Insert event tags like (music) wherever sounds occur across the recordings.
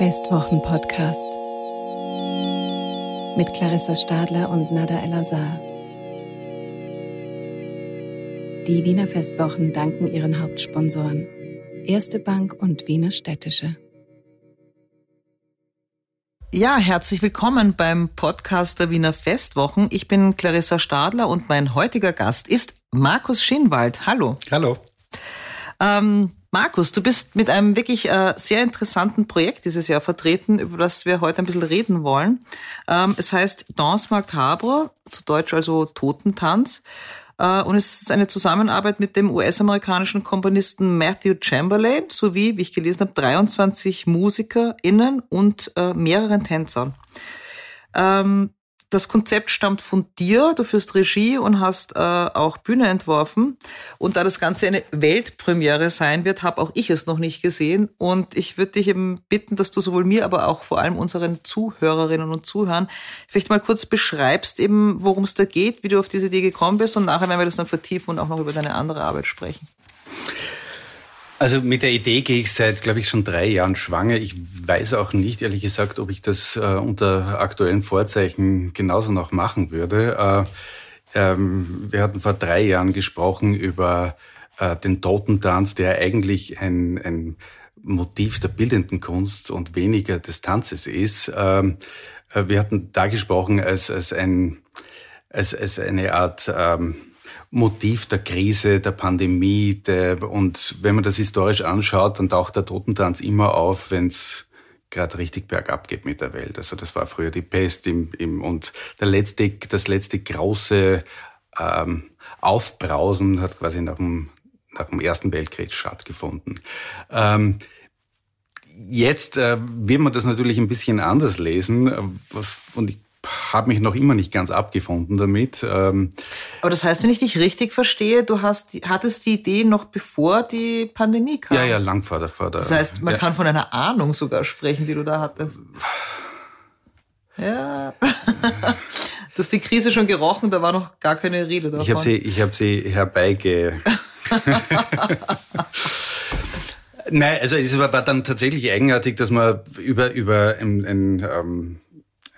Festwochen-Podcast mit Clarissa Stadler und Nada El-Azhar. Die Wiener Festwochen danken ihren Hauptsponsoren Erste Bank und Wiener Städtische. Ja, herzlich willkommen beim Podcast der Wiener Festwochen. Ich bin Clarissa Stadler und mein heutiger Gast ist Markus Schinwald. Hallo. Hallo. Ähm, Markus, du bist mit einem wirklich äh, sehr interessanten Projekt dieses Jahr vertreten, über das wir heute ein bisschen reden wollen. Ähm, es heißt Danse Macabre, zu Deutsch also Totentanz. Äh, und es ist eine Zusammenarbeit mit dem US-amerikanischen Komponisten Matthew Chamberlain sowie, wie ich gelesen habe, 23 MusikerInnen und äh, mehreren Tänzern. Ähm, das Konzept stammt von dir, du führst Regie und hast äh, auch Bühne entworfen. Und da das Ganze eine Weltpremiere sein wird, habe auch ich es noch nicht gesehen. Und ich würde dich eben bitten, dass du sowohl mir, aber auch vor allem unseren Zuhörerinnen und Zuhörern vielleicht mal kurz beschreibst, eben worum es da geht, wie du auf diese Idee gekommen bist. Und nachher werden wir das dann vertiefen und auch noch über deine andere Arbeit sprechen. Also mit der Idee gehe ich seit, glaube ich, schon drei Jahren schwanger. Ich weiß auch nicht, ehrlich gesagt, ob ich das äh, unter aktuellen Vorzeichen genauso noch machen würde. Äh, ähm, wir hatten vor drei Jahren gesprochen über äh, den Totentanz, der eigentlich ein, ein Motiv der bildenden Kunst und weniger des Tanzes ist. Ähm, äh, wir hatten da gesprochen als, als, ein, als, als eine Art... Ähm, Motiv der Krise, der Pandemie. Der, und wenn man das historisch anschaut, dann taucht der Totentanz immer auf, wenn es gerade richtig bergab geht mit der Welt. Also das war früher die Pest im, im, und der letzte, das letzte große ähm, Aufbrausen hat quasi nach dem, nach dem Ersten Weltkrieg stattgefunden. Ähm, Jetzt äh, wird man das natürlich ein bisschen anders lesen. Was, und ich habe mich noch immer nicht ganz abgefunden damit. Ähm, Aber das heißt, wenn ich dich richtig verstehe, du hast, hattest die Idee noch bevor die Pandemie kam? Ja, ja, lang vor der, vor der Das heißt, man ja. kann von einer Ahnung sogar sprechen, die du da hattest. Ja. (laughs) Du hast die Krise schon gerochen, da war noch gar keine Rede davon. Ich habe sie, ich hab sie herbeige... (laughs) Nein, also es war dann tatsächlich eigenartig, dass man über, über ein, ein ähm,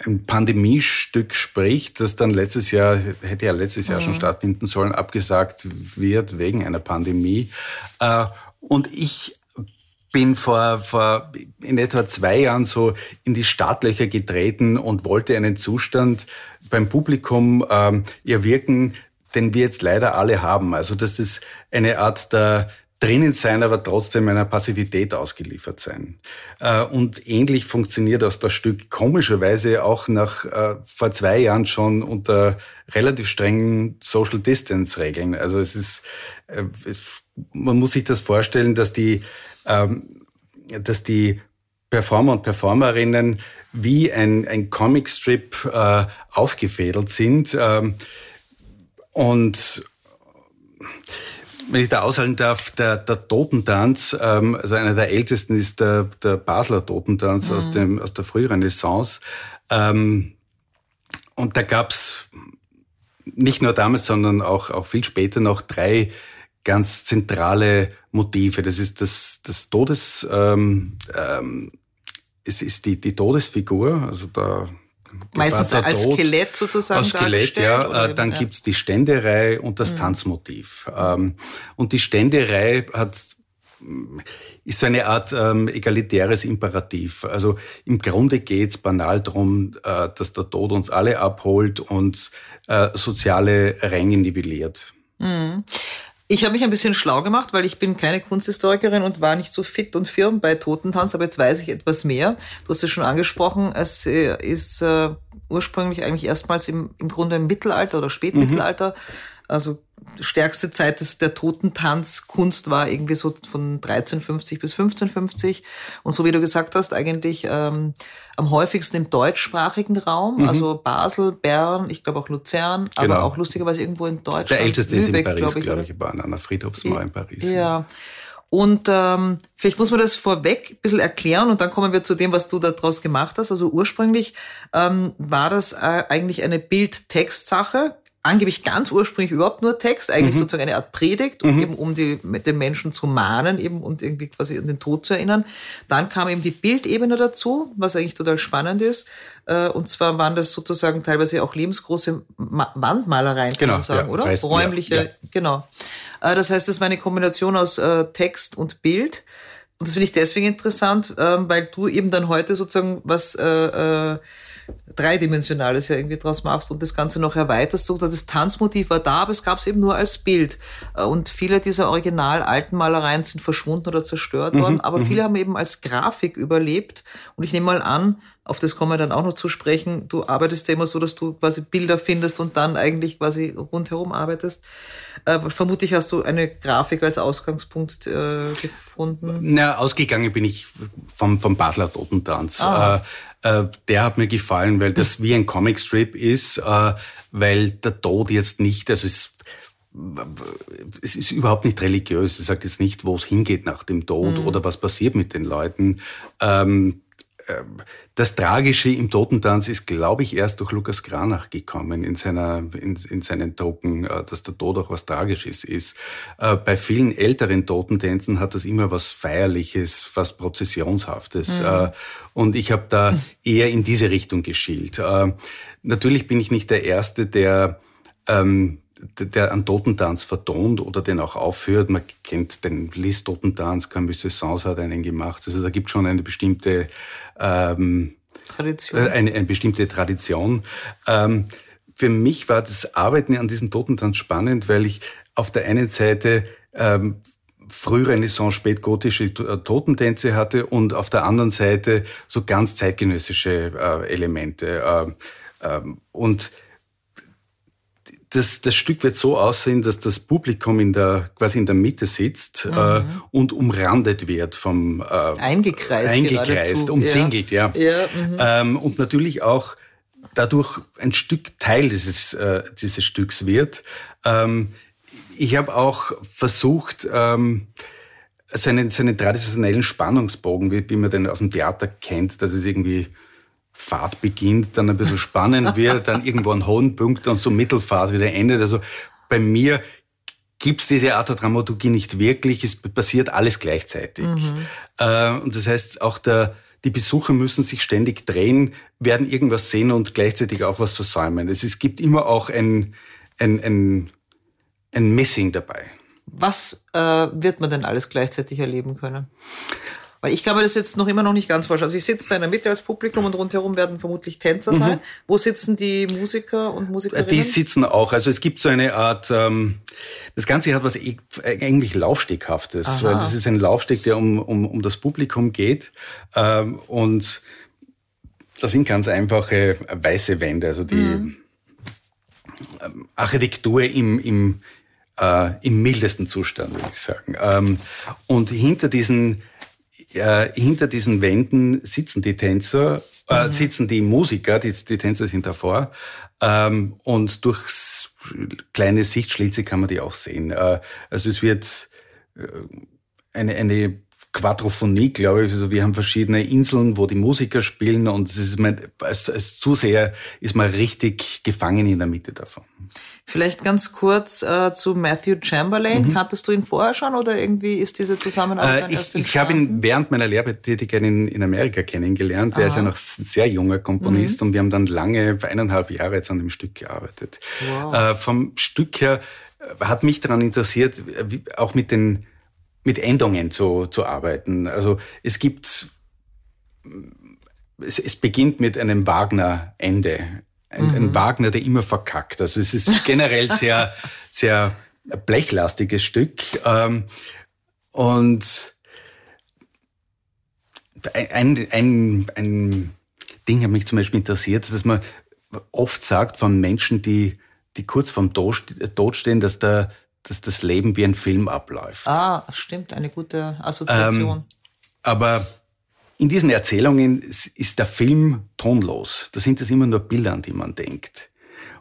ein Pandemiestück spricht, das dann letztes Jahr, hätte ja letztes Jahr mhm. schon stattfinden sollen, abgesagt wird wegen einer Pandemie. Äh, und ich bin vor, vor in etwa zwei Jahren so in die Startlöcher getreten und wollte einen Zustand beim Publikum ähm, erwirken, den wir jetzt leider alle haben. Also dass das eine Art der drinnen sein, aber trotzdem einer Passivität ausgeliefert sein. Äh, und ähnlich funktioniert aus das Stück komischerweise auch nach äh, vor zwei Jahren schon unter relativ strengen Social Distance Regeln. Also es ist, äh, es, man muss sich das vorstellen, dass die, ähm, dass die Performer und Performerinnen wie ein, ein Comicstrip äh, aufgefädelt sind. Ähm, und wenn ich da aushalten darf, der, der Totentanz, ähm, also einer der ältesten ist der, der Basler Totentanz mhm. aus, dem, aus der Frührenaissance. Ähm, und da gab's nicht nur damals, sondern auch, auch viel später noch drei ganz zentrale Motive. Das ist das, das Todes, ähm, ähm, es ist die, die Todesfigur, also da Meistens als Tod, Skelett sozusagen. Als Skelett, ja. Oder? Äh, dann ja. gibt's die Ständerei und das mhm. Tanzmotiv. Ähm, und die Ständerei hat ist so eine Art ähm, egalitäres Imperativ. Also im Grunde geht's banal drum, äh, dass der Tod uns alle abholt und äh, soziale Ränge nivelliert. Mhm. Ich habe mich ein bisschen schlau gemacht, weil ich bin keine Kunsthistorikerin und war nicht so fit und firm bei Totentanz, aber jetzt weiß ich etwas mehr. Du hast es schon angesprochen, es äh, ist äh, ursprünglich eigentlich erstmals im, im Grunde im Mittelalter oder Spätmittelalter, mhm. Also stärkste Zeit des, der Totentanzkunst war irgendwie so von 1350 bis 1550. Und so wie du gesagt hast, eigentlich ähm, am häufigsten im deutschsprachigen Raum, mhm. also Basel, Bern, ich glaube auch Luzern, genau. aber auch lustigerweise irgendwo in Deutschland. Der älteste Lübeck, ist in Paris, glaube ich, glaub ich an einer Friedhofsmauer in Paris. Ja. Und ähm, vielleicht muss man das vorweg ein bisschen erklären und dann kommen wir zu dem, was du daraus gemacht hast. Also ursprünglich ähm, war das äh, eigentlich eine Bild-Text-Sache, angeblich ganz ursprünglich überhaupt nur Text, eigentlich mhm. sozusagen eine Art Predigt, um mhm. eben um die, den Menschen zu mahnen eben und irgendwie quasi an den Tod zu erinnern. Dann kam eben die Bildebene dazu, was eigentlich total spannend ist. Äh, und zwar waren das sozusagen teilweise auch lebensgroße Wandmalereien, kann genau, man sagen, ja, oder? Weißt, Räumliche, ja, ja. genau. Äh, das heißt, es war eine Kombination aus äh, Text und Bild. Und das finde ich deswegen interessant, ähm, weil du eben dann heute sozusagen was Dreidimensionales ja irgendwie draus machst und das Ganze noch erweiterst. So, das Tanzmotiv war da, aber es gab es eben nur als Bild. Und viele dieser original alten Malereien sind verschwunden oder zerstört worden, mhm, aber mhm. viele haben eben als Grafik überlebt. Und ich nehme mal an, auf das kommen wir dann auch noch zu sprechen. Du arbeitest ja immer so, dass du quasi Bilder findest und dann eigentlich quasi rundherum arbeitest. Äh, vermutlich hast du eine Grafik als Ausgangspunkt äh, gefunden. Na, ausgegangen bin ich vom, vom Basler Totentanz. Ah. Äh, äh, der hat mir gefallen, weil das wie ein Comicstrip ist, äh, weil der Tod jetzt nicht, also es, es ist überhaupt nicht religiös. Es sagt jetzt nicht, wo es hingeht nach dem Tod mhm. oder was passiert mit den Leuten. Ähm, das Tragische im Totentanz ist, glaube ich, erst durch Lukas Granach gekommen in, seiner, in, in seinen Token, äh, dass der Tod auch was Tragisches ist. Äh, bei vielen älteren Totentänzen hat das immer was Feierliches, was Prozessionshaftes. Mhm. Äh, und ich habe da (laughs) eher in diese Richtung geschielt. Natürlich bin ich nicht der Erste, der ähm, der einen Totentanz vertont oder den auch aufführt. Man kennt den Lis Totentanz, Camus Saint hat einen gemacht. Also da gibt schon eine bestimmte ähm, Tradition. Äh, eine, eine bestimmte Tradition. Ähm, für mich war das Arbeiten an diesem Totentanz spannend, weil ich auf der einen Seite ähm, Frührenaissance, spätgotische äh, Totentänze hatte und auf der anderen Seite so ganz zeitgenössische äh, Elemente. Äh, ähm, und das, das Stück wird so aussehen, dass das Publikum in der, quasi in der Mitte sitzt mhm. äh, und umrandet wird vom äh, eingekreist, eingekreist umzingelt, ja. ja. ja mhm. ähm, und natürlich auch dadurch ein Stück Teil dieses, äh, dieses Stücks wird. Ähm, ich habe auch versucht, ähm, seinen, seinen traditionellen Spannungsbogen, wie, wie man den aus dem Theater kennt, dass es irgendwie Fahrt beginnt, dann ein bisschen spannend wird, dann irgendwo einen hohen Punkt und so Mittelphase wieder endet. Also bei mir gibt's diese Art der Dramaturgie nicht wirklich. Es passiert alles gleichzeitig. Mhm. Äh, und das heißt, auch der, die Besucher müssen sich ständig drehen, werden irgendwas sehen und gleichzeitig auch was versäumen. Es, es gibt immer auch ein, ein, ein, ein Missing dabei. Was äh, wird man denn alles gleichzeitig erleben können? Weil ich glaube, das ist jetzt noch immer noch nicht ganz falsch. Also ich sitze da in der Mitte als Publikum und rundherum werden vermutlich Tänzer sein. Mhm. Wo sitzen die Musiker und Musikerinnen? Die sitzen auch. Also es gibt so eine Art, ähm, das Ganze hat was e-, eigentlich Laufsteghaftes. Aha. Weil das ist ein Laufsteg, der um, um, um das Publikum geht. Ähm, und das sind ganz einfache weiße Wände. Also die mhm. Architektur im, im, äh, im mildesten Zustand, würde ich sagen. Ähm, und hinter diesen äh, hinter diesen Wänden sitzen die Tänzer, äh, mhm. sitzen die Musiker, die, die Tänzer sind davor. Ähm, und durchs kleine Sichtschlitze kann man die auch sehen. Äh, also es wird äh, eine, eine Quadrophonie, glaube ich. Also wir haben verschiedene Inseln, wo die Musiker spielen und es ist mein, als, als Zuseher ist man richtig gefangen in der Mitte davon. Vielleicht ganz kurz äh, zu Matthew Chamberlain. Mhm. Kanntest du ihn vorher schon oder irgendwie ist diese Zusammenarbeit äh, Ich, ich habe ihn während meiner Lehrbetätigkeit in, in Amerika kennengelernt. Er ist ja noch ein sehr junger Komponist mhm. und wir haben dann lange, eineinhalb Jahre jetzt an dem Stück gearbeitet. Wow. Äh, vom Stück her hat mich daran interessiert, wie, auch mit den mit Endungen zu, zu arbeiten. Also es gibt, es, es beginnt mit einem Wagner-Ende. Ein, mhm. ein, Wagner, der immer verkackt. Also es ist generell (laughs) sehr, sehr blechlastiges Stück. Ähm, und ein, ein, ein Ding hat mich zum Beispiel interessiert, dass man oft sagt von Menschen, die, die kurz vorm Tod stehen, dass der, dass das Leben wie ein Film abläuft. Ah, stimmt, eine gute Assoziation. Ähm, aber in diesen Erzählungen ist der Film tonlos. Da sind es immer nur Bilder, an die man denkt.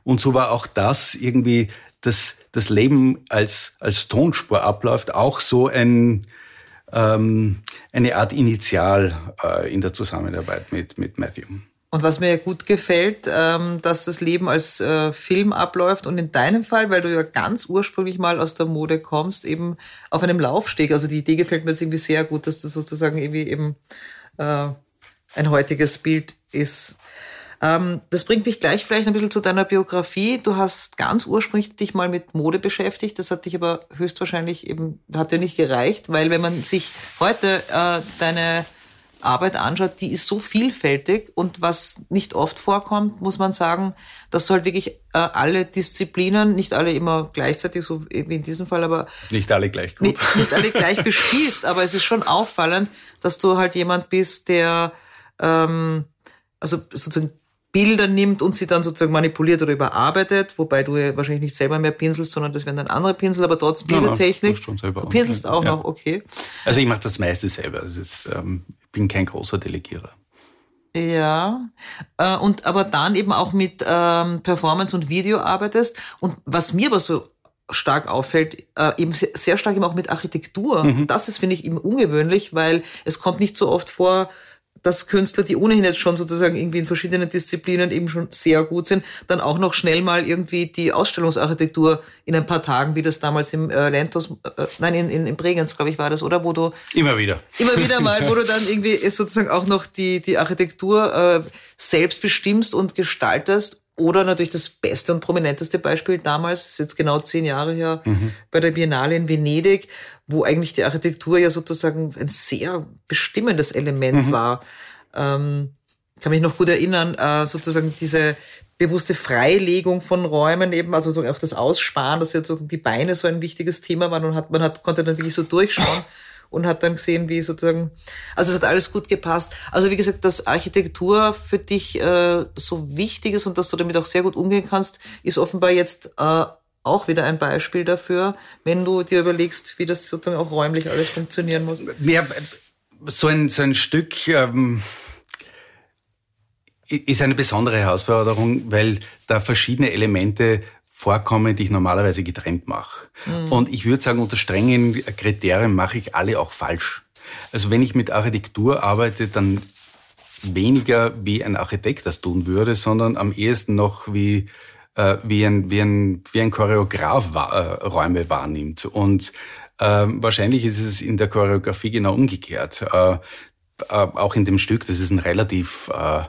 Und so war auch das irgendwie, dass das Leben als, als Tonspur abläuft, auch so ein, ähm, eine Art Initial äh, in der Zusammenarbeit mit, mit Matthew. Und was mir ja gut gefällt, ähm, dass das Leben als äh, Film abläuft und in deinem Fall, weil du ja ganz ursprünglich mal aus der Mode kommst, eben auf einem Laufsteg. Also die Idee gefällt mir jetzt irgendwie sehr gut, dass das sozusagen irgendwie eben äh, ein heutiges Bild ist. Ähm, das bringt mich gleich vielleicht ein bisschen zu deiner Biografie. Du hast ganz ursprünglich dich mal mit Mode beschäftigt. Das hat dich aber höchstwahrscheinlich eben, hat dir nicht gereicht, weil wenn man sich heute äh, deine Arbeit anschaut, die ist so vielfältig und was nicht oft vorkommt, muss man sagen, dass du halt wirklich äh, alle Disziplinen, nicht alle immer gleichzeitig, so wie in diesem Fall, aber nicht alle gleich gut. Nicht, nicht alle gleich (laughs) bespielst, aber es ist schon auffallend, dass du halt jemand bist, der ähm, also sozusagen Bilder nimmt und sie dann sozusagen manipuliert oder überarbeitet, wobei du ja wahrscheinlich nicht selber mehr pinselst, sondern das werden dann andere Pinsel, aber trotzdem diese ja, Technik. Du pinselst auch ja. noch, okay. Also ich mache das meiste selber. Das ist, ähm, bin kein großer Delegierer. Ja, äh, und aber dann eben auch mit ähm, Performance und Video arbeitest. Und was mir aber so stark auffällt, äh, eben sehr, sehr stark eben auch mit Architektur. Mhm. Das ist, finde ich, eben ungewöhnlich, weil es kommt nicht so oft vor, dass Künstler, die ohnehin jetzt schon sozusagen irgendwie in verschiedenen Disziplinen eben schon sehr gut sind, dann auch noch schnell mal irgendwie die Ausstellungsarchitektur in ein paar Tagen, wie das damals im äh, Lentos, äh, nein, in, in, in Bregenz, glaube ich, war das, oder? Wo du immer wieder. Immer wieder mal, wo du (laughs) dann irgendwie sozusagen auch noch die, die Architektur äh, selbst bestimmst und gestaltest oder natürlich das beste und prominenteste Beispiel damals, ist jetzt genau zehn Jahre her, mhm. bei der Biennale in Venedig, wo eigentlich die Architektur ja sozusagen ein sehr bestimmendes Element mhm. war. Ähm, kann mich noch gut erinnern, äh, sozusagen diese bewusste Freilegung von Räumen eben, also so auch das Aussparen, dass jetzt so die Beine so ein wichtiges Thema waren und hat, man hat, konnte dann wirklich so durchschauen (laughs) und hat dann gesehen, wie sozusagen, also es hat alles gut gepasst. Also wie gesagt, dass Architektur für dich äh, so wichtig ist und dass du damit auch sehr gut umgehen kannst, ist offenbar jetzt äh, auch wieder ein Beispiel dafür, wenn du dir überlegst, wie das sozusagen auch räumlich alles funktionieren muss. Ja, so ein, so ein Stück ähm, ist eine besondere Herausforderung, weil da verschiedene Elemente vorkommen, die ich normalerweise getrennt mache. Mhm. Und ich würde sagen, unter strengen Kriterien mache ich alle auch falsch. Also wenn ich mit Architektur arbeite, dann weniger wie ein Architekt das tun würde, sondern am ehesten noch wie, äh, wie, ein, wie, ein, wie ein Choreograf äh, Räume wahrnimmt. Und äh, wahrscheinlich ist es in der Choreografie genau umgekehrt. Äh, äh, auch in dem Stück, das ist ein relativ äh,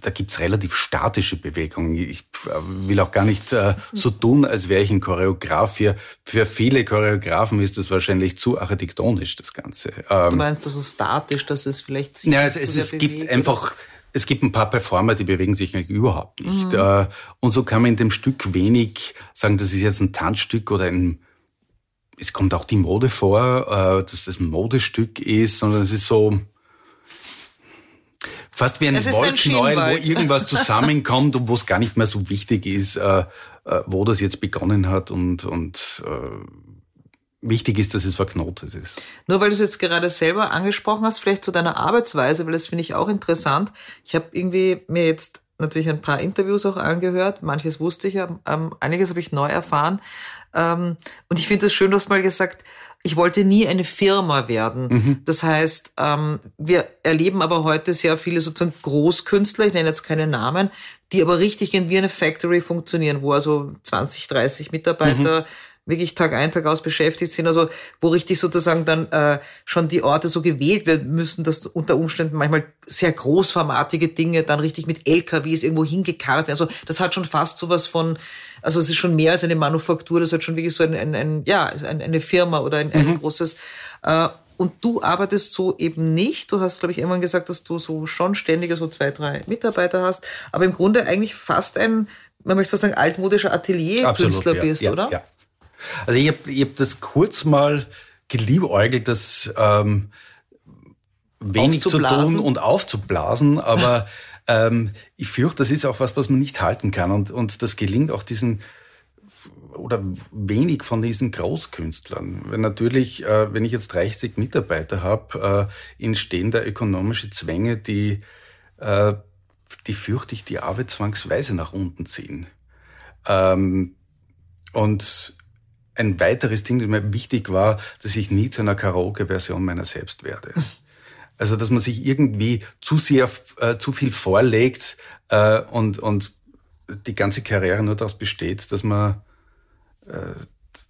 da gibt's relativ statische Bewegungen. Ich äh, will auch gar nicht äh, so tun, als wäre ich ein Choreograf. Für, für viele Choreografen ist das wahrscheinlich zu architektonisch, das Ganze. Ähm, du meinst also statisch, dass es vielleicht sich Ja, es, es, es gibt einfach, es gibt ein paar Performer, die bewegen sich eigentlich überhaupt nicht. Mhm. Äh, und so kann man in dem Stück wenig sagen, das ist jetzt ein Tanzstück oder ein es kommt auch die Mode vor, äh, dass das ein Modestück ist, sondern es ist so, Fast wie ein Wollknäuel, wo irgendwas (laughs) zusammenkommt und wo es gar nicht mehr so wichtig ist, äh, äh, wo das jetzt begonnen hat und, und äh, wichtig ist, dass es verknotet ist. Nur weil du es jetzt gerade selber angesprochen hast, vielleicht zu deiner Arbeitsweise, weil das finde ich auch interessant. Ich habe irgendwie mir jetzt natürlich ein paar Interviews auch angehört, manches wusste ich ähm, einiges habe ich neu erfahren. Ähm, und ich finde es schön, du hast mal gesagt, ich wollte nie eine Firma werden. Mhm. Das heißt, ähm, wir erleben aber heute sehr viele sozusagen Großkünstler, ich nenne jetzt keine Namen, die aber richtig in wie eine Factory funktionieren, wo also 20, 30 Mitarbeiter mhm wirklich Tag ein, Tag aus beschäftigt sind, also wo richtig sozusagen dann äh, schon die Orte so gewählt werden müssen, dass unter Umständen manchmal sehr großformatige Dinge dann richtig mit LKWs irgendwo hingekarrt werden. Also das hat schon fast sowas von also es ist schon mehr als eine Manufaktur, das halt schon wirklich so ein, ein, ein ja, eine Firma oder ein, ein mhm. großes. Äh, und du arbeitest so eben nicht. Du hast, glaube ich, irgendwann gesagt, dass du so schon ständige so zwei, drei Mitarbeiter hast, aber im Grunde eigentlich fast ein, man möchte fast sagen, altmodischer Atelierkünstler ja, bist, ja, oder? Ja. Also ich habe ich hab das kurz mal geliebäugelt, das ähm, wenig zu tun und aufzublasen, aber (laughs) Ähm, ich fürchte, das ist auch was, was man nicht halten kann. Und, und das gelingt auch diesen oder wenig von diesen Großkünstlern. Weil natürlich, äh, wenn ich jetzt 30 Mitarbeiter habe, äh, entstehen da ökonomische Zwänge, die, äh, die fürchte ich, die Arbeit zwangsweise nach unten ziehen. Ähm, und ein weiteres Ding, das mir wichtig war, dass ich nie zu einer Karaoke-Version meiner selbst werde. (laughs) Also dass man sich irgendwie zu sehr, äh, zu viel vorlegt äh, und, und die ganze Karriere nur daraus besteht, dass man, äh,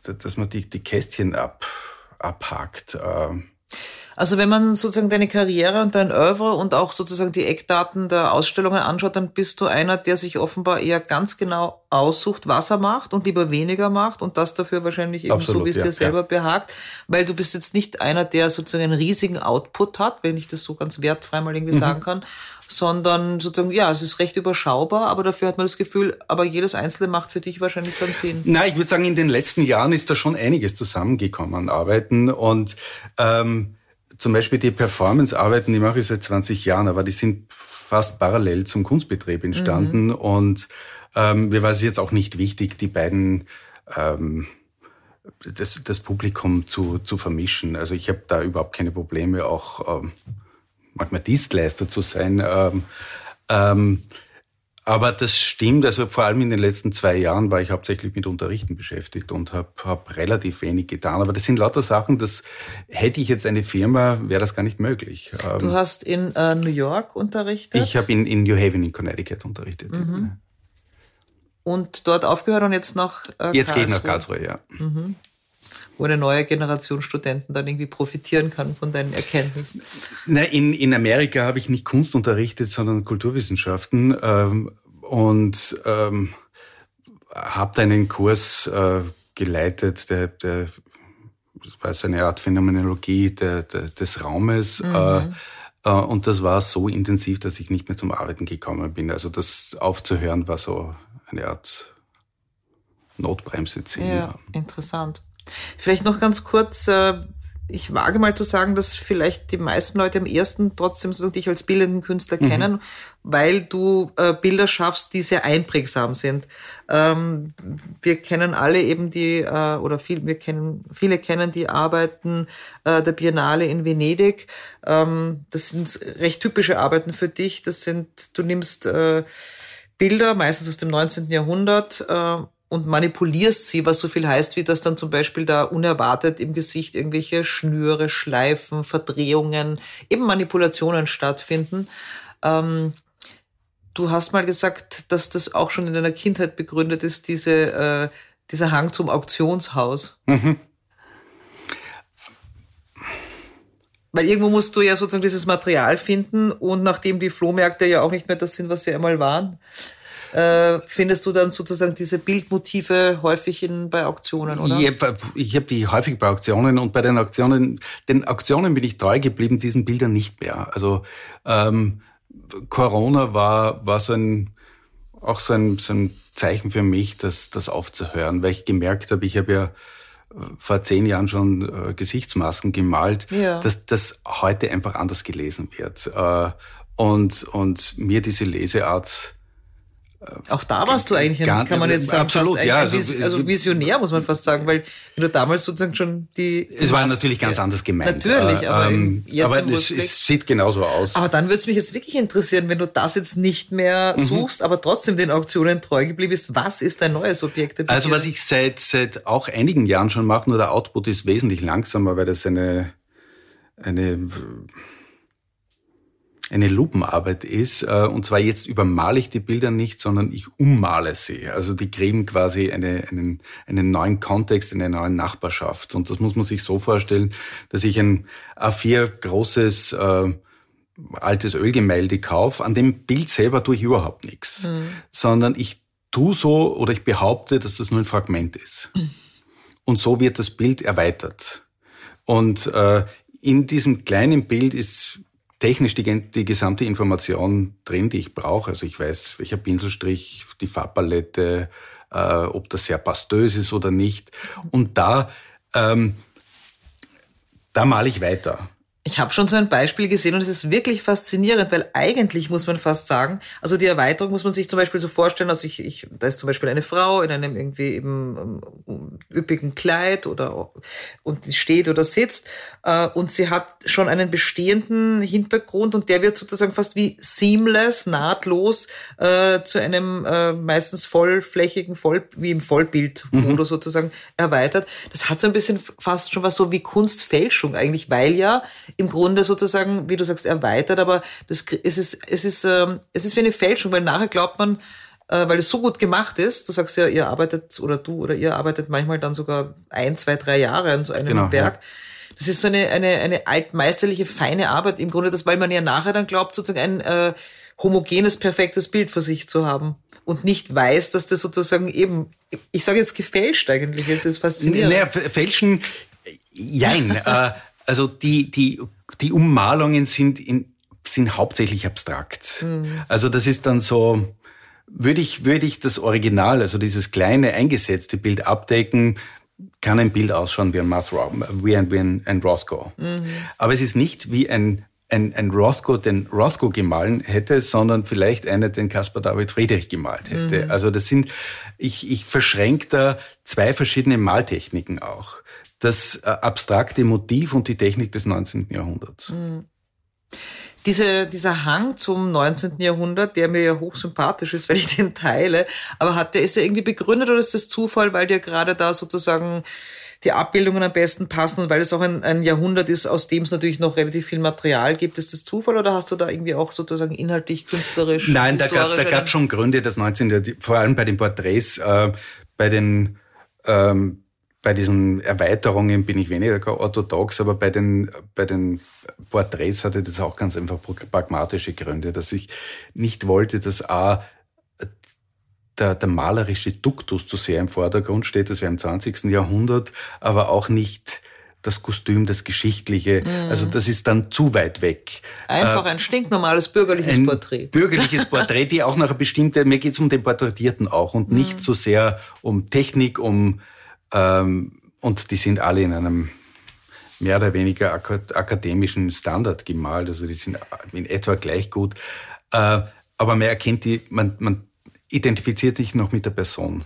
dass man die, die Kästchen ab, abhakt. Äh. Also wenn man sozusagen deine Karriere und dein Oeuvre und auch sozusagen die Eckdaten der Ausstellungen anschaut, dann bist du einer, der sich offenbar eher ganz genau aussucht, was er macht und lieber weniger macht und das dafür wahrscheinlich eben Absolut, so, wie es ja, dir selber ja. behagt, weil du bist jetzt nicht einer, der sozusagen einen riesigen Output hat, wenn ich das so ganz wertfrei mal irgendwie mhm. sagen kann, sondern sozusagen, ja, es ist recht überschaubar, aber dafür hat man das Gefühl, aber jedes Einzelne macht für dich wahrscheinlich dann Sinn. Na, ich würde sagen, in den letzten Jahren ist da schon einiges zusammengekommen an Arbeiten und ähm, zum Beispiel die Performance-Arbeiten, die mache ich seit 20 Jahren, aber die sind fast parallel zum Kunstbetrieb entstanden. Mhm. Und ähm, mir war es jetzt auch nicht wichtig, die beiden ähm, das, das Publikum zu, zu vermischen. Also ich habe da überhaupt keine Probleme, auch ähm, manchmal Dienstleister zu sein. Ähm, ähm, aber das stimmt, also vor allem in den letzten zwei Jahren war ich hauptsächlich mit Unterrichten beschäftigt und habe hab relativ wenig getan. Aber das sind lauter Sachen, das hätte ich jetzt eine Firma, wäre das gar nicht möglich. Du ähm, hast in äh, New York unterrichtet? Ich habe in, in New Haven in Connecticut unterrichtet. Mhm. Und dort aufgehört und jetzt nach äh, Jetzt gehe ich nach Karlsruhe, ja. Mhm wo eine neue Generation Studenten dann irgendwie profitieren kann von deinen Erkenntnissen? Na, in, in Amerika habe ich nicht Kunst unterrichtet, sondern Kulturwissenschaften ähm, und ähm, habe einen Kurs äh, geleitet, der, der das war so eine Art Phänomenologie der, der, des Raumes. Mhm. Äh, äh, und das war so intensiv, dass ich nicht mehr zum Arbeiten gekommen bin. Also das aufzuhören war so eine Art Notbremse ziehen. Ja, interessant. Vielleicht noch ganz kurz, äh, ich wage mal zu sagen, dass vielleicht die meisten Leute am ersten trotzdem so dich als bildenden Künstler mhm. kennen, weil du äh, Bilder schaffst, die sehr einprägsam sind. Ähm, wir kennen alle eben die, äh, oder viel, wir kennen, viele kennen die Arbeiten der Biennale in Venedig. Ähm, das sind recht typische Arbeiten für dich. Das sind, du nimmst Bilder, meistens aus dem 19. Jahrhundert, und manipulierst sie, was so viel heißt, wie dass dann zum Beispiel da unerwartet im Gesicht irgendwelche Schnüre, Schleifen, Verdrehungen, eben Manipulationen stattfinden. Ähm, du hast mal gesagt, dass das auch schon in deiner Kindheit begründet ist, diese, äh, dieser Hang zum Auktionshaus. Mhm. Weil irgendwo musst du ja sozusagen dieses Material finden und nachdem die Flohmärkte ja auch nicht mehr das sind, was sie einmal waren, äh, findest du dann sozusagen diese Bildmotive häufig in, bei Auktionen, oder? Ich habe hab die häufig bei Auktionen und bei den Auktionen, den Auktionen bin ich treu geblieben, diesen Bildern nicht mehr. Also ähm, Corona war, war so ein, auch so ein, so ein Zeichen für mich, das, das aufzuhören, weil ich gemerkt habe, ich habe ja äh, vor zehn Jahren schon äh, Gesichtsmasken gemalt, ja. dass das heute einfach anders gelesen wird. Äh, und, und mir diese Leseart auch da warst du eigentlich, ein, kann man jetzt sagen, absolut, ja, also, also, visionär, muss man fast sagen, weil wenn du damals sozusagen schon die... Es war natürlich ganz anders gemeint. Natürlich, aber, ähm, aber es, es, sieht genauso aus. Aber dann würde es mich jetzt wirklich interessieren, wenn du das jetzt nicht mehr mhm. suchst, aber trotzdem den Auktionen treu geblieben bist, was ist dein neues Objekt? Also was ich seit, seit auch einigen Jahren schon mache, nur der Output ist wesentlich langsamer, weil das eine, eine eine Lupenarbeit ist. Äh, und zwar jetzt übermale ich die Bilder nicht, sondern ich ummale sie. Also die kriegen quasi eine, einen, einen neuen Kontext, eine neue Nachbarschaft. Und das muss man sich so vorstellen, dass ich ein A4 großes äh, altes Ölgemälde kaufe. An dem Bild selber tue ich überhaupt nichts, mhm. sondern ich tue so oder ich behaupte, dass das nur ein Fragment ist. Mhm. Und so wird das Bild erweitert. Und äh, in diesem kleinen Bild ist technisch die, die gesamte Information drin, die ich brauche. Also ich weiß, welcher Pinselstrich, die Farbpalette, äh, ob das sehr pastös ist oder nicht. Und da, ähm, da male ich weiter. Ich habe schon so ein Beispiel gesehen und es ist wirklich faszinierend, weil eigentlich muss man fast sagen, also die Erweiterung muss man sich zum Beispiel so vorstellen, also ich, ich da ist zum Beispiel eine Frau in einem irgendwie eben ähm, üppigen Kleid oder und die steht oder sitzt äh, und sie hat schon einen bestehenden Hintergrund und der wird sozusagen fast wie seamless, nahtlos äh, zu einem äh, meistens vollflächigen, voll, wie im Vollbildmodus mhm. sozusagen erweitert. Das hat so ein bisschen fast schon was so wie Kunstfälschung eigentlich, weil ja im Grunde sozusagen, wie du sagst, erweitert, aber das, es, ist, es, ist, ähm, es ist wie eine Fälschung, weil nachher glaubt man, äh, weil es so gut gemacht ist, du sagst ja, ihr arbeitet oder du oder ihr arbeitet manchmal dann sogar ein, zwei, drei Jahre an so einem genau, Werk. Ja. Das ist so eine, eine, eine altmeisterliche, feine Arbeit im Grunde, das, weil man ja nachher dann glaubt, sozusagen ein äh, homogenes, perfektes Bild für sich zu haben und nicht weiß, dass das sozusagen eben, ich sage jetzt gefälscht eigentlich ist. Das ist faszinierend. Naja, fälschen, jein. (laughs) äh, also die, die, die Ummalungen sind, in, sind hauptsächlich abstrakt. Mhm. Also das ist dann so, würde ich, würde ich das Original, also dieses kleine eingesetzte Bild abdecken, kann ein Bild ausschauen wie ein, Mathro, wie ein, wie ein, ein Rothko. Mhm. Aber es ist nicht wie ein ein, ein Rothko den Rothko gemahlen hätte, sondern vielleicht einer den Caspar David Friedrich gemalt hätte. Mhm. Also das sind, ich, ich verschränke da zwei verschiedene Maltechniken auch. Das äh, abstrakte Motiv und die Technik des 19. Jahrhunderts. Mhm. Diese, dieser Hang zum 19. Jahrhundert, der mir ja hochsympathisch ist, (laughs) weil ich den teile, aber hat der, ist er irgendwie begründet oder ist das Zufall, weil dir gerade da sozusagen die Abbildungen am besten passen und weil es auch ein, ein Jahrhundert ist, aus dem es natürlich noch relativ viel Material gibt. Ist das Zufall oder hast du da irgendwie auch sozusagen inhaltlich, künstlerisch? Nein, da gab es gab schon Gründe, das 19. vor allem bei den Porträts, äh, bei den ähm, bei diesen Erweiterungen bin ich weniger orthodox, aber bei den, bei den Porträts hatte das auch ganz einfach pragmatische Gründe, dass ich nicht wollte, dass A, der, der malerische Duktus zu sehr im Vordergrund steht, das wäre im 20. Jahrhundert, aber auch nicht das Kostüm, das Geschichtliche. Mm. Also das ist dann zu weit weg. Einfach äh, ein stinknormales bürgerliches ein Porträt. Bürgerliches (laughs) Porträt, die auch noch eine bestimmte, mir geht es um den Porträtierten auch und mm. nicht so sehr um Technik, um und die sind alle in einem mehr oder weniger akademischen Standard gemalt, also die sind in etwa gleich gut. Äh, aber man erkennt die, man, man identifiziert dich noch mit der Person.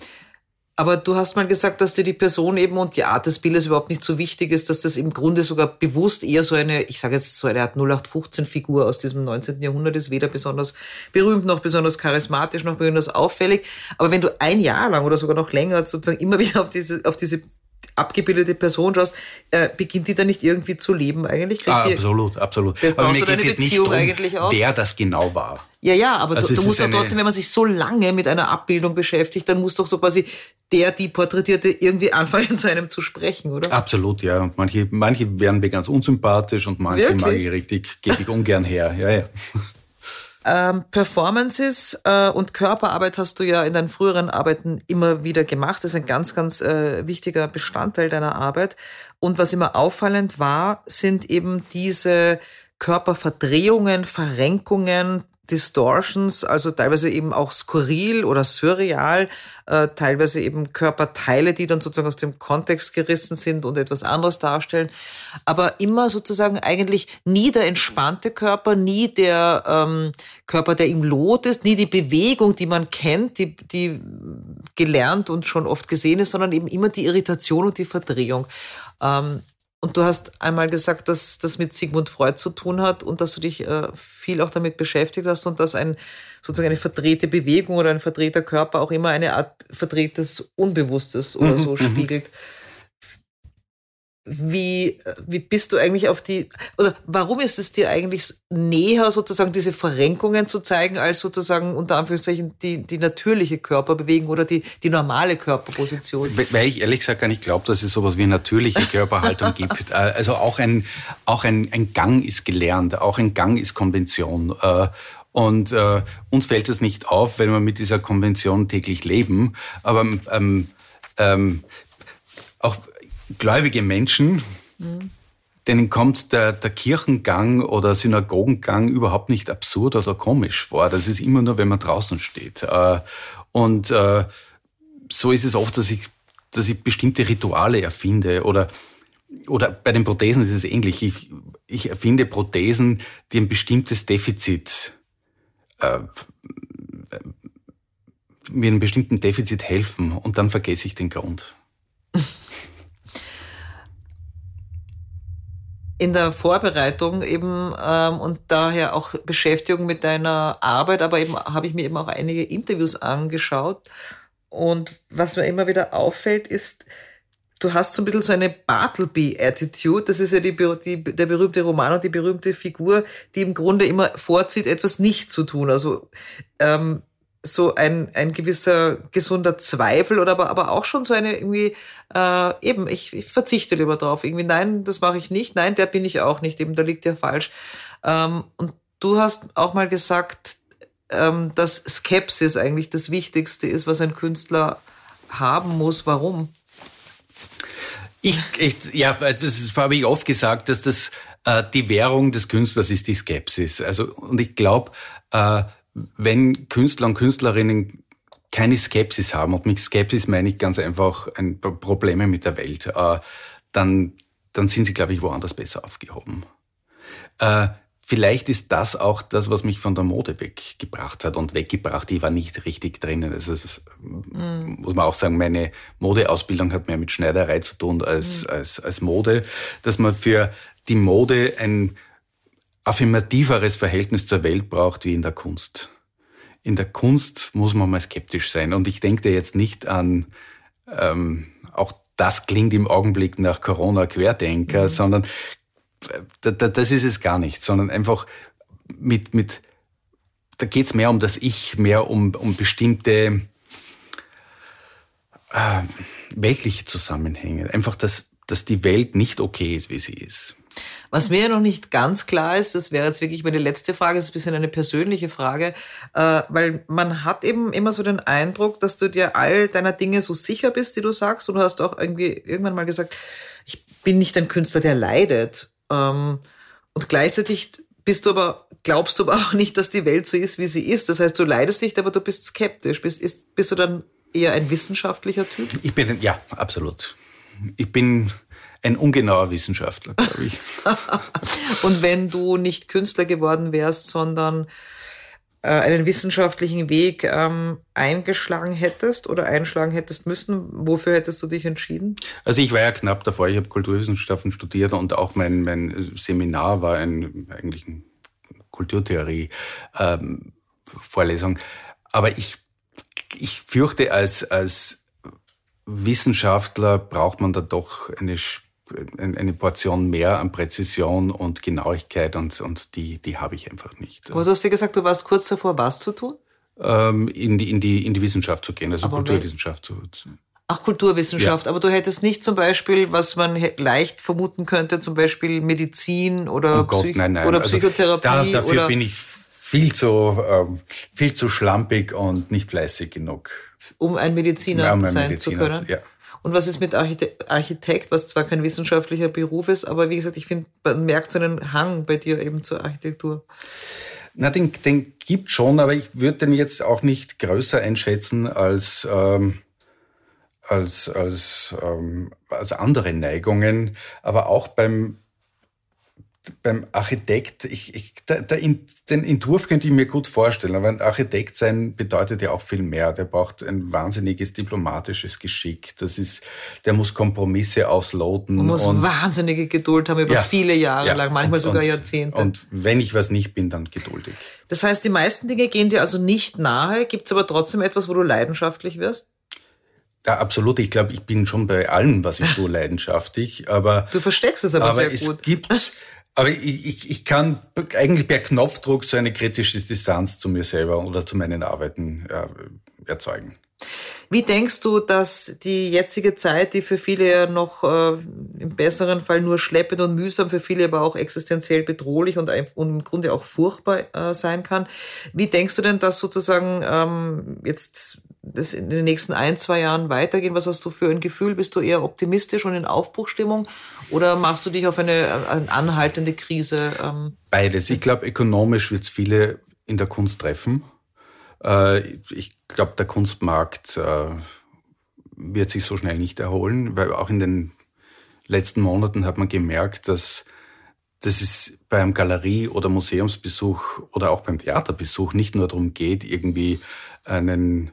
Aber du hast mal gesagt, dass dir die Person eben und die Art des Bildes überhaupt nicht so wichtig ist, dass das im Grunde sogar bewusst eher so eine, ich sage jetzt so eine Art 0815-Figur aus diesem 19. Jahrhundert ist, weder besonders berühmt noch besonders charismatisch noch besonders auffällig. Aber wenn du ein Jahr lang oder sogar noch länger sozusagen immer (laughs) wieder auf diese, auf diese abgebildete Person schaust, äh, beginnt die dann nicht irgendwie zu leben eigentlich? Ah, absolut, absolut. Aber mir geht es nicht drum, wer das genau war. Ja, ja, aber also du, du musst doch trotzdem, wenn man sich so lange mit einer Abbildung beschäftigt, dann muss doch so quasi der, die Porträtierte irgendwie anfangen, (laughs) zu einem zu sprechen, oder? Absolut, ja. Und manche, manche werden mir ganz unsympathisch und manche Wirklich? mag ich richtig, gebe ich ungern her. Ja, ja. Ähm, Performances äh, und Körperarbeit hast du ja in deinen früheren Arbeiten immer wieder gemacht. Das ist ein ganz, ganz äh, wichtiger Bestandteil deiner Arbeit. Und was immer auffallend war, sind eben diese Körperverdrehungen, Verrenkungen, Distortions, also teilweise eben auch skurril oder surreal, äh, teilweise eben Körperteile, die dann sozusagen aus dem Kontext gerissen sind und etwas anderes darstellen. Aber immer sozusagen eigentlich nie der entspannte Körper, nie der ähm, Körper, der im Lot ist, nie die Bewegung, die man kennt, die, die gelernt und schon oft gesehen ist, sondern eben immer die Irritation und die Verdrehung. Ähm, und du hast einmal gesagt, dass das mit Sigmund Freud zu tun hat und dass du dich äh, viel auch damit beschäftigt hast und dass ein sozusagen eine verdrehte Bewegung oder ein verdrehter Körper auch immer eine Art verdrehtes Unbewusstes oder mhm, so mhm. spiegelt wie, wie bist du eigentlich auf die, oder warum ist es dir eigentlich näher, sozusagen diese Verrenkungen zu zeigen, als sozusagen unter Anführungszeichen die, die natürliche Körperbewegung oder die, die normale Körperposition? Weil ich ehrlich gesagt gar nicht glaube, dass es sowas wie natürliche Körperhaltung gibt. (laughs) Äh, also auch ein, auch ein, ein Gang ist gelernt, auch ein Gang ist Konvention. Äh, und äh, uns fällt es nicht auf, wenn wir mit dieser Konvention täglich leben. Aber ähm, ähm, auch gläubige Menschen, mhm. denen kommt der, der Kirchengang oder Synagogengang überhaupt nicht absurd oder komisch vor. Das ist immer nur, wenn man draußen steht. Äh, und äh, so ist es oft, dass ich, dass ich bestimmte Rituale erfinde oder oder bei den Prothesen ist es ähnlich. Ich, ich erfinde Prothesen, die ein bestimmtes Defizit, äh, mir einem bestimmten Defizit helfen und dann vergesse ich den Grund. (laughs) in der Vorbereitung eben ähm, und daher auch Beschäftigung mit deiner Arbeit, aber eben habe ich mir eben auch einige Interviews angeschaut. Und was mir immer wieder auffällt, ist, du hast so ein bisschen so eine Bartleby-Attitude. Das ist ja die, die, der berühmte Roman und die berühmte Figur, die im Grunde immer vorzieht, etwas nicht zu tun. Also ähm, so ein, ein gewisser gesunder Zweifel oder aber, aber auch schon so eine irgendwie, äh, eben, ich, ich verzichte lieber drauf. Irgendwie, nein, das mache ich nicht, nein, der bin ich auch nicht, eben, da liegt ja falsch. Ähm, und du hast auch mal gesagt, ähm, dass Skepsis eigentlich das Wichtigste ist, was ein Künstler haben muss. Warum? Ich, ich ja, das habe ich oft gesagt, dass das äh, die Währung des Künstlers ist die Skepsis. Also und ich glaube, äh, wenn Künstler und Künstlerinnen keine Skepsis haben, und mit Skepsis meine ich ganz einfach ein paar Probleme mit der Welt, äh, dann, dann sind sie, glaube ich, woanders besser aufgehoben. Äh, vielleicht ist das auch das, was mich von der Mode weggebracht hat und weggebracht. Ich war nicht richtig drinnen. Also, mm. muss man auch sagen, meine Modeausbildung hat mehr mit Schneiderei zu tun als, mm. als, als Mode. Dass man für die Mode ein affirmativeres Verhältnis zur Welt braucht wie in der Kunst. In der Kunst muss man mal skeptisch sein. Und ich denke jetzt nicht an, ähm, auch das klingt im Augenblick nach Corona-Querdenker, mhm. sondern äh, das ist es gar nicht, sondern einfach mit, mit da geht's mehr um das Ich, mehr um, um bestimmte äh, weltliche Zusammenhänge. Einfach, dass, dass die Welt nicht okay ist, wie sie ist. Was mir noch nicht ganz klar ist, das wäre jetzt wirklich meine letzte Frage, das ist ein bisschen eine persönliche Frage, äh, weil man hat eben immer so den Eindruck, dass du dir all deiner Dinge so sicher bist, die du sagst, und du hast auch irgendwie irgendwann mal gesagt, ich bin nicht ein Künstler, der leidet. Ähm, und gleichzeitig bist du aber, glaubst du aber auch nicht, dass die Welt so ist, wie sie ist. Das heißt, du leidest nicht, aber du bist skeptisch. Bist, ist, bist du dann eher ein wissenschaftlicher Typ? Ich bin, ja, absolut. Ich bin, ein ungenauer Wissenschaftler, glaube ich. (laughs) und wenn du nicht Künstler geworden wärst, sondern äh, einen wissenschaftlichen Weg ähm, eingeschlagen hättest oder einschlagen hättest müssen, wofür hättest du dich entschieden? Also ich war ja knapp davor, ich habe Kulturwissenschaften studiert und auch mein, mein Seminar war ein, eigentlich eine Kulturtheorie-Vorlesung. Ähm, Aber ich, ich fürchte, als, als Wissenschaftler braucht man da doch eine eine Portion mehr an Präzision und Genauigkeit und, und die, die habe ich einfach nicht. Aber du hast ja gesagt, du warst kurz davor, was zu tun? Ähm, in, die, in, die, in die Wissenschaft zu gehen, also Aber Kulturwissenschaft zu, zu. Ach, Kulturwissenschaft. Ja. Aber du hättest nicht zum Beispiel, was man leicht vermuten könnte, zum Beispiel Medizin oder, oh Gott, Psych nein, nein. oder Psychotherapie. Also da, dafür oder bin ich viel zu, ähm, viel zu schlampig und nicht fleißig genug. Um ein Mediziner ja, um ein sein Mediziner, zu können? Ja. Und was ist mit Architekt, was zwar kein wissenschaftlicher Beruf ist, aber wie gesagt, ich finde, man merkt so einen Hang bei dir eben zur Architektur. Na, den, den gibt schon, aber ich würde den jetzt auch nicht größer einschätzen als, ähm, als, als, ähm, als andere Neigungen. Aber auch beim, beim Architekt, ich, ich, der, der, den Entwurf könnte ich mir gut vorstellen, aber ein Architekt sein bedeutet ja auch viel mehr. Der braucht ein wahnsinniges diplomatisches Geschick. Das ist, der muss Kompromisse ausloten. Man muss und, wahnsinnige Geduld haben über ja, viele Jahre ja, lang, manchmal und, sogar Jahrzehnte. Und wenn ich was nicht bin, dann geduldig. Das heißt, die meisten Dinge gehen dir also nicht nahe. Gibt es aber trotzdem etwas, wo du leidenschaftlich wirst? Ja, absolut. Ich glaube, ich bin schon bei allem, was ich (laughs) tue, leidenschaftlich. Aber du versteckst es aber, aber sehr gut. Es gibt (laughs) aber ich, ich, ich kann eigentlich per Knopfdruck so eine kritische Distanz zu mir selber oder zu meinen Arbeiten ja, erzeugen. Wie denkst du, dass die jetzige Zeit, die für viele ja noch äh, im besseren Fall nur schleppend und mühsam, für viele aber auch existenziell bedrohlich und, und im Grunde auch furchtbar äh, sein kann, wie denkst du denn, dass sozusagen ähm, jetzt das in den nächsten ein, zwei Jahren weitergehen? Was hast du für ein Gefühl? Bist du eher optimistisch und in Aufbruchstimmung oder machst du dich auf eine, eine anhaltende Krise? Ähm? Beides. Ich glaube, ökonomisch wird es viele in der Kunst treffen. Äh, ich glaube, der Kunstmarkt äh, wird sich so schnell nicht erholen, weil auch in den letzten Monaten hat man gemerkt, dass dass es beim Galerie- oder Museumsbesuch oder auch beim Theaterbesuch nicht nur darum geht, irgendwie einen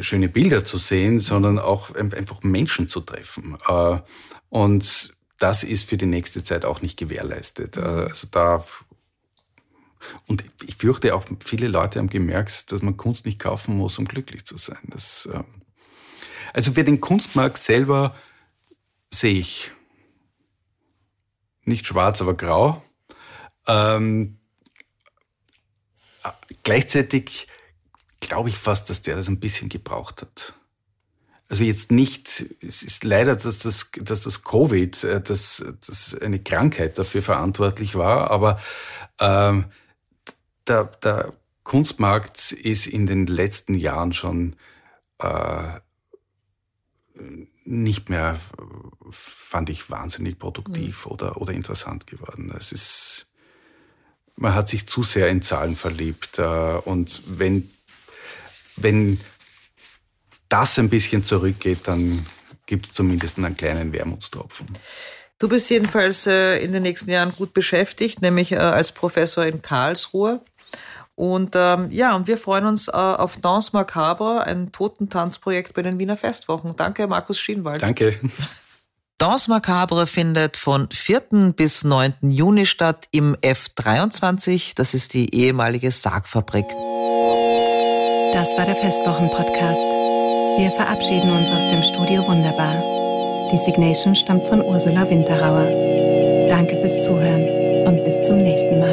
schöne Bilder zu sehen, sondern auch einfach Menschen zu treffen. Äh, und das ist für die nächste Zeit auch nicht gewährleistet. Äh, also da und ich fürchte auch, viele Leute haben gemerkt, dass man Kunst nicht kaufen muss, um glücklich zu sein. Das, ähm, also für den Kunstmarkt selber sehe ich nicht schwarz, aber grau. Ähm, gleichzeitig glaube ich fast, dass der das ein bisschen gebraucht hat. Also jetzt nicht, es ist leider, dass das, dass das Covid, äh, dass, dass eine Krankheit dafür verantwortlich war, aber ähm, der, der Kunstmarkt ist in den letzten Jahren schon äh, nicht mehr, fand ich, wahnsinnig produktiv mhm. oder, oder interessant geworden. Es ist, man hat sich zu sehr in Zahlen verliebt. Äh, und wenn, wenn das ein bisschen zurückgeht, dann gibt es zumindest einen kleinen Wermutstropfen. Du bist jedenfalls äh, in den nächsten Jahren gut beschäftigt, nämlich äh, als Professor in Karlsruhe. Und ähm, ja, und wir freuen uns äh, auf Danse Macabre, ein Totentanzprojekt bei den Wiener Festwochen. Danke, Markus Schienwald. Danke. Danse Macabre findet von 4. bis 9. Juni statt im F23. Das ist die ehemalige Sargfabrik. Das war der Festwochen-Podcast. Wir verabschieden uns aus dem Studio Wunderbar. Die Signation stammt von Ursula Winterauer. Danke fürs Zuhören und bis zum nächsten Mal.